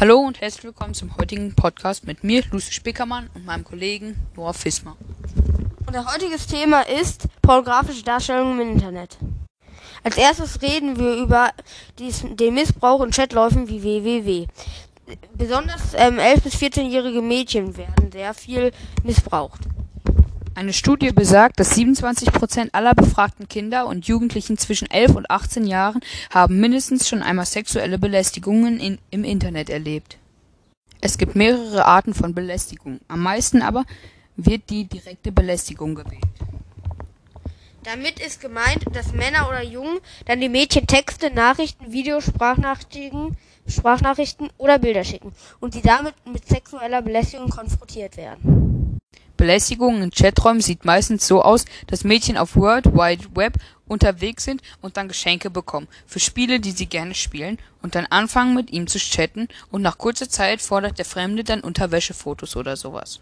Hallo und herzlich willkommen zum heutigen Podcast mit mir, Lucy Spickermann und meinem Kollegen Noah Fismer. Unser heutiges Thema ist pornografische Darstellungen im Internet. Als erstes reden wir über dies, den Missbrauch in Chatläufen wie www. Besonders ähm, 11- bis 14-jährige Mädchen werden sehr viel missbraucht. Eine Studie besagt, dass 27 Prozent aller befragten Kinder und Jugendlichen zwischen 11 und 18 Jahren haben mindestens schon einmal sexuelle Belästigungen im Internet erlebt. Es gibt mehrere Arten von Belästigung. Am meisten aber wird die direkte Belästigung gewählt. Damit ist gemeint, dass Männer oder Jungen dann die Mädchen Texte, Nachrichten, Videos, Sprachnachrichten, Sprachnachrichten oder Bilder schicken und sie damit mit sexueller Belästigung konfrontiert werden. Belästigung in Chaträumen sieht meistens so aus, dass Mädchen auf World Wide Web unterwegs sind und dann Geschenke bekommen für Spiele, die sie gerne spielen und dann anfangen mit ihm zu chatten und nach kurzer Zeit fordert der Fremde dann Unterwäschefotos oder sowas.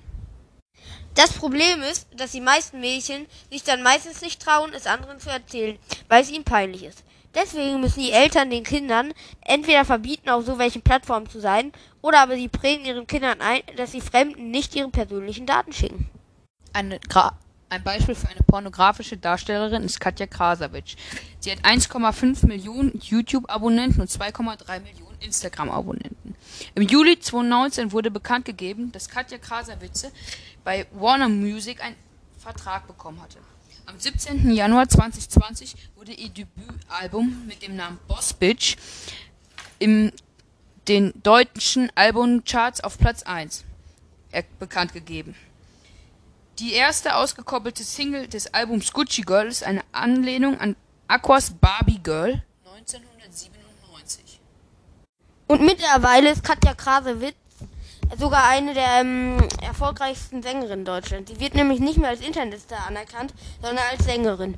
Das Problem ist, dass die meisten Mädchen sich dann meistens nicht trauen, es anderen zu erzählen, weil es ihnen peinlich ist. Deswegen müssen die Eltern den Kindern entweder verbieten, auf so welchen Plattformen zu sein, oder aber sie prägen ihren Kindern ein, dass sie Fremden nicht ihre persönlichen Daten schicken. Eine Gra ein Beispiel für eine pornografische Darstellerin ist Katja Krasavitsch. Sie hat 1,5 Millionen YouTube-Abonnenten und 2,3 Millionen Instagram-Abonnenten. Im Juli 2019 wurde bekannt gegeben, dass Katja Krasavitze bei Warner Music einen Vertrag bekommen hatte. Am 17. Januar 2020 wurde ihr Debütalbum mit dem Namen Boss Bitch im den deutschen Albumcharts auf Platz 1 bekannt gegeben. Die erste ausgekoppelte Single des Albums Gucci Girl ist eine Anlehnung an Aquas Barbie Girl 1997. Und mittlerweile ist Katja Krasewitz sogar eine der ähm, erfolgreichsten Sängerinnen Deutschlands. Sie wird nämlich nicht mehr als Internetstar anerkannt, sondern als Sängerin.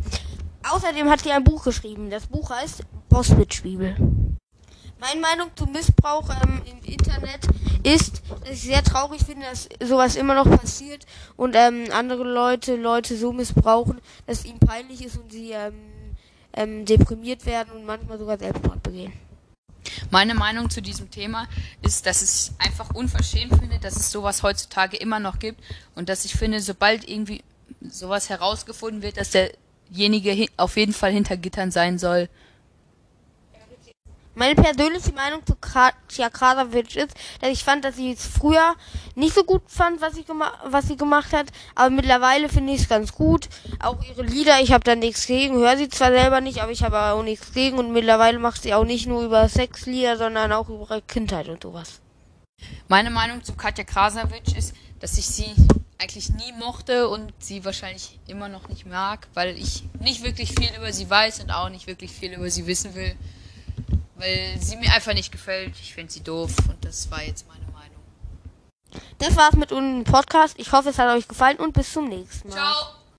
Außerdem hat sie ein Buch geschrieben. Das Buch heißt Bosswitch Bibel. Meine Meinung zum Missbrauch ähm, im Internet ist, dass ich sehr traurig finde, dass sowas immer noch passiert und ähm, andere Leute Leute so missbrauchen, dass es ihnen peinlich ist und sie ähm, ähm, deprimiert werden und manchmal sogar Selbstmord begehen. Meine Meinung zu diesem Thema ist, dass ich einfach unverschämt finde, dass es sowas heutzutage immer noch gibt und dass ich finde, sobald irgendwie sowas herausgefunden wird, dass derjenige auf jeden Fall hinter Gittern sein soll. Meine persönliche Meinung zu Katja Krasavitsch ist, dass ich fand, dass sie es früher nicht so gut fand, was sie, was sie gemacht hat, aber mittlerweile finde ich es ganz gut. Auch ihre Lieder, ich habe da nichts gegen, höre sie zwar selber nicht, aber ich habe auch nichts gegen und mittlerweile macht sie auch nicht nur über Sexlieder, sondern auch über ihre Kindheit und sowas. Meine Meinung zu Katja Krasavitsch ist, dass ich sie eigentlich nie mochte und sie wahrscheinlich immer noch nicht mag, weil ich nicht wirklich viel über sie weiß und auch nicht wirklich viel über sie wissen will weil sie mir einfach nicht gefällt. Ich finde sie doof und das war jetzt meine Meinung. Das war's mit unserem Podcast. Ich hoffe, es hat euch gefallen und bis zum nächsten Mal. Ciao.